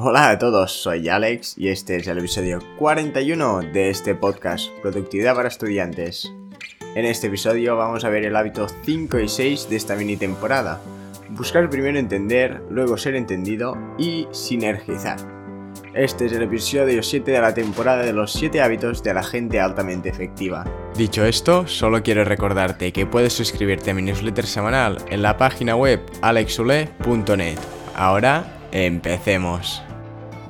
Hola a todos, soy Alex y este es el episodio 41 de este podcast, Productividad para Estudiantes. En este episodio vamos a ver el hábito 5 y 6 de esta mini temporada. Buscar primero entender, luego ser entendido y sinergizar. Este es el episodio 7 de la temporada de los 7 hábitos de la gente altamente efectiva. Dicho esto, solo quiero recordarte que puedes suscribirte a mi newsletter semanal en la página web alexule.net. Ahora, empecemos.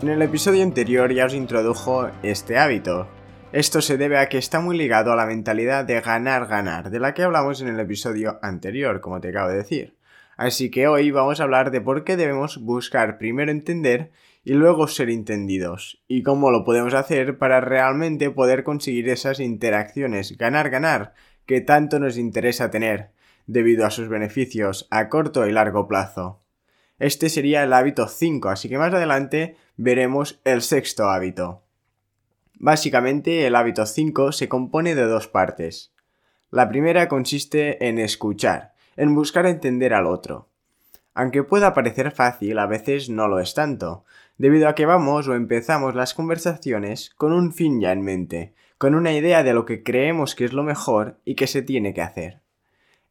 En el episodio anterior ya os introdujo este hábito. Esto se debe a que está muy ligado a la mentalidad de ganar-ganar, de la que hablamos en el episodio anterior, como te acabo de decir. Así que hoy vamos a hablar de por qué debemos buscar primero entender y luego ser entendidos, y cómo lo podemos hacer para realmente poder conseguir esas interacciones ganar-ganar que tanto nos interesa tener, debido a sus beneficios a corto y largo plazo. Este sería el hábito 5, así que más adelante veremos el sexto hábito. Básicamente el hábito 5 se compone de dos partes. La primera consiste en escuchar, en buscar entender al otro. Aunque pueda parecer fácil, a veces no lo es tanto, debido a que vamos o empezamos las conversaciones con un fin ya en mente, con una idea de lo que creemos que es lo mejor y que se tiene que hacer.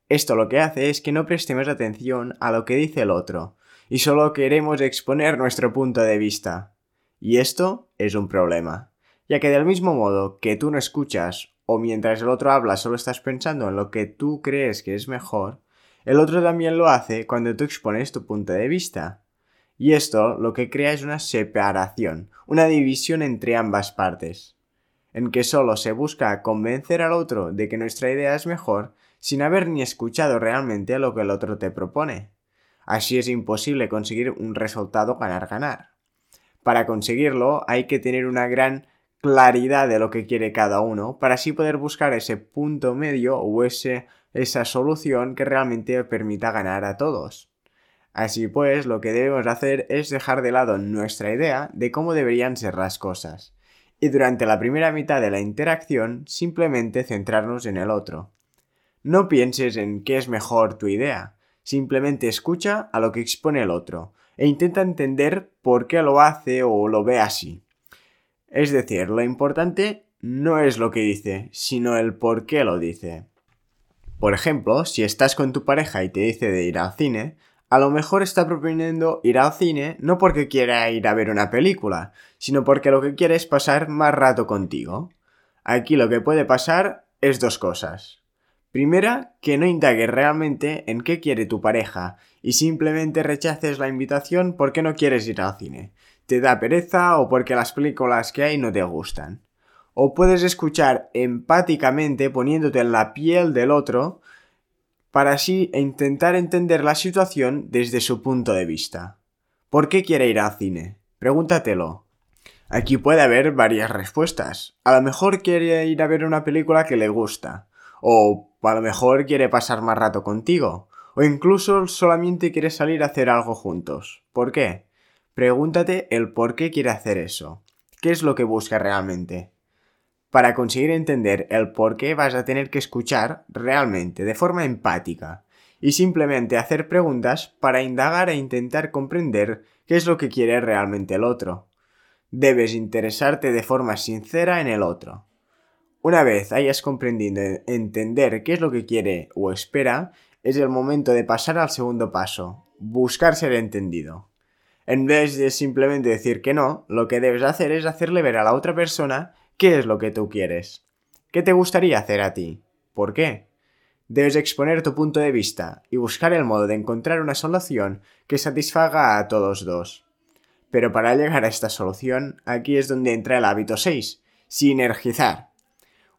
Esto lo que hace es que no prestemos atención a lo que dice el otro, y solo queremos exponer nuestro punto de vista. Y esto es un problema, ya que del mismo modo que tú no escuchas o mientras el otro habla solo estás pensando en lo que tú crees que es mejor, el otro también lo hace cuando tú expones tu punto de vista. Y esto lo que crea es una separación, una división entre ambas partes, en que solo se busca convencer al otro de que nuestra idea es mejor sin haber ni escuchado realmente lo que el otro te propone. Así es imposible conseguir un resultado ganar-ganar. Para conseguirlo hay que tener una gran claridad de lo que quiere cada uno para así poder buscar ese punto medio o ese, esa solución que realmente permita ganar a todos. Así pues, lo que debemos hacer es dejar de lado nuestra idea de cómo deberían ser las cosas, y durante la primera mitad de la interacción simplemente centrarnos en el otro. No pienses en qué es mejor tu idea, Simplemente escucha a lo que expone el otro e intenta entender por qué lo hace o lo ve así. Es decir, lo importante no es lo que dice, sino el por qué lo dice. Por ejemplo, si estás con tu pareja y te dice de ir al cine, a lo mejor está proponiendo ir al cine no porque quiera ir a ver una película, sino porque lo que quiere es pasar más rato contigo. Aquí lo que puede pasar es dos cosas. Primera, que no indagues realmente en qué quiere tu pareja y simplemente rechaces la invitación porque no quieres ir al cine, te da pereza o porque las películas que hay no te gustan. O puedes escuchar empáticamente poniéndote en la piel del otro para así intentar entender la situación desde su punto de vista. ¿Por qué quiere ir al cine? Pregúntatelo. Aquí puede haber varias respuestas. A lo mejor quiere ir a ver una película que le gusta o a lo mejor quiere pasar más rato contigo, o incluso solamente quiere salir a hacer algo juntos. ¿Por qué? Pregúntate el por qué quiere hacer eso. ¿Qué es lo que busca realmente? Para conseguir entender el por qué vas a tener que escuchar realmente, de forma empática, y simplemente hacer preguntas para indagar e intentar comprender qué es lo que quiere realmente el otro. Debes interesarte de forma sincera en el otro. Una vez hayas comprendido entender qué es lo que quiere o espera, es el momento de pasar al segundo paso, buscar ser entendido. En vez de simplemente decir que no, lo que debes hacer es hacerle ver a la otra persona qué es lo que tú quieres. ¿Qué te gustaría hacer a ti? ¿Por qué? Debes exponer tu punto de vista y buscar el modo de encontrar una solución que satisfaga a todos dos. Pero para llegar a esta solución, aquí es donde entra el hábito 6, sinergizar.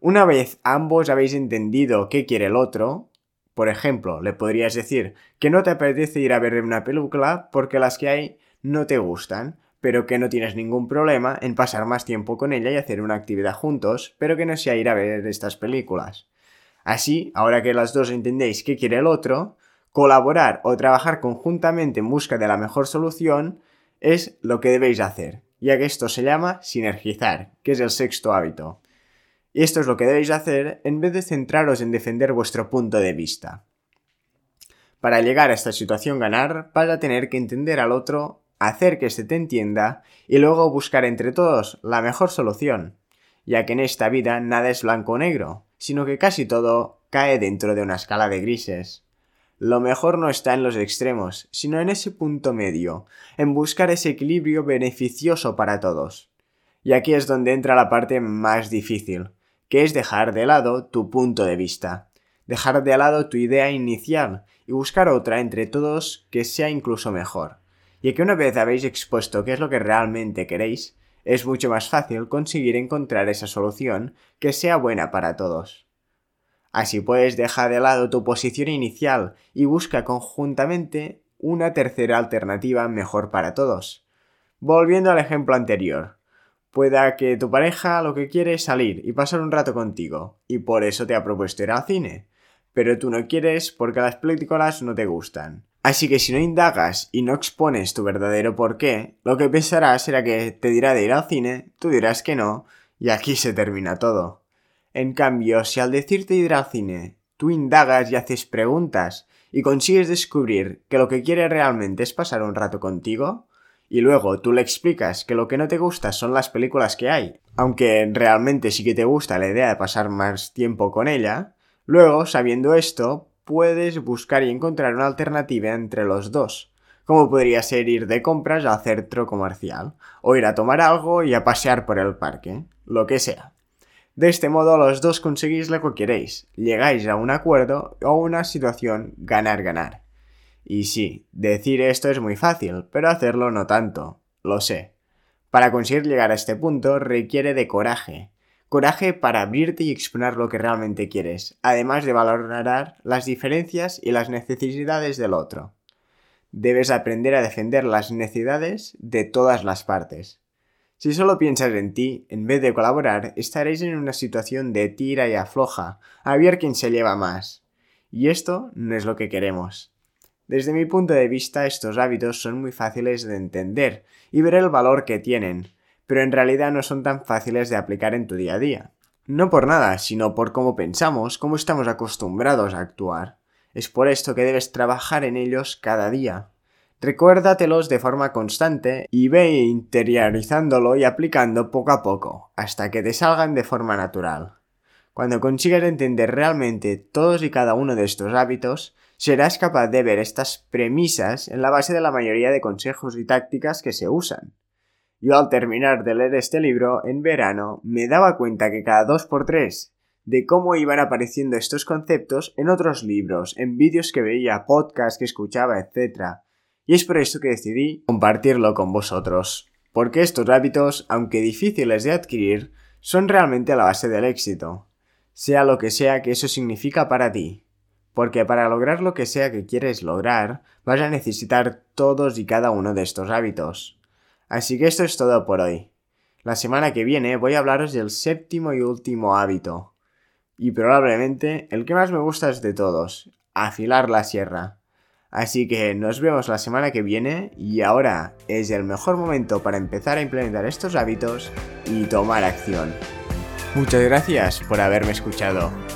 Una vez ambos habéis entendido qué quiere el otro, por ejemplo, le podrías decir que no te apetece ir a ver una película porque las que hay no te gustan, pero que no tienes ningún problema en pasar más tiempo con ella y hacer una actividad juntos, pero que no sea ir a ver estas películas. Así, ahora que las dos entendéis qué quiere el otro, colaborar o trabajar conjuntamente en busca de la mejor solución es lo que debéis hacer, ya que esto se llama sinergizar, que es el sexto hábito. Y esto es lo que debéis hacer en vez de centraros en defender vuestro punto de vista. Para llegar a esta situación ganar, vas a tener que entender al otro hacer que se te entienda y luego buscar entre todos la mejor solución, ya que en esta vida nada es blanco o negro, sino que casi todo cae dentro de una escala de grises. Lo mejor no está en los extremos, sino en ese punto medio, en buscar ese equilibrio beneficioso para todos. Y aquí es donde entra la parte más difícil, que es dejar de lado tu punto de vista, dejar de lado tu idea inicial y buscar otra entre todos que sea incluso mejor. Y que una vez habéis expuesto qué es lo que realmente queréis, es mucho más fácil conseguir encontrar esa solución que sea buena para todos. Así pues, deja de lado tu posición inicial y busca conjuntamente una tercera alternativa mejor para todos. Volviendo al ejemplo anterior, pueda que tu pareja lo que quiere es salir y pasar un rato contigo, y por eso te ha propuesto ir al cine, pero tú no quieres porque las películas no te gustan. Así que si no indagas y no expones tu verdadero porqué, lo que pensarás será que te dirá de ir al cine, tú dirás que no, y aquí se termina todo. En cambio, si al decirte ir al cine, tú indagas y haces preguntas y consigues descubrir que lo que quiere realmente es pasar un rato contigo, y luego tú le explicas que lo que no te gusta son las películas que hay, aunque realmente sí que te gusta la idea de pasar más tiempo con ella, luego, sabiendo esto, puedes buscar y encontrar una alternativa entre los dos, como podría ser ir de compras al centro comercial, o ir a tomar algo y a pasear por el parque, lo que sea. De este modo los dos conseguís lo que queréis, llegáis a un acuerdo o una situación ganar-ganar. Y sí, decir esto es muy fácil, pero hacerlo no tanto, lo sé. Para conseguir llegar a este punto requiere de coraje. Coraje para abrirte y exponer lo que realmente quieres, además de valorar las diferencias y las necesidades del otro. Debes aprender a defender las necesidades de todas las partes. Si solo piensas en ti, en vez de colaborar, estaréis en una situación de tira y afloja, a ver quién se lleva más. Y esto no es lo que queremos. Desde mi punto de vista, estos hábitos son muy fáciles de entender y ver el valor que tienen, pero en realidad no son tan fáciles de aplicar en tu día a día. No por nada, sino por cómo pensamos, cómo estamos acostumbrados a actuar. Es por esto que debes trabajar en ellos cada día. Recuérdatelos de forma constante y ve interiorizándolo y aplicando poco a poco, hasta que te salgan de forma natural. Cuando consigas entender realmente todos y cada uno de estos hábitos, serás capaz de ver estas premisas en la base de la mayoría de consejos y tácticas que se usan. Yo al terminar de leer este libro en verano me daba cuenta que cada dos por tres de cómo iban apareciendo estos conceptos en otros libros, en vídeos que veía, podcasts que escuchaba, etc. Y es por esto que decidí compartirlo con vosotros. Porque estos hábitos, aunque difíciles de adquirir, son realmente la base del éxito. Sea lo que sea que eso significa para ti. Porque para lograr lo que sea que quieres lograr, vas a necesitar todos y cada uno de estos hábitos. Así que esto es todo por hoy. La semana que viene voy a hablaros del séptimo y último hábito. Y probablemente el que más me gusta es de todos, afilar la sierra. Así que nos vemos la semana que viene y ahora es el mejor momento para empezar a implementar estos hábitos y tomar acción. Muchas gracias por haberme escuchado.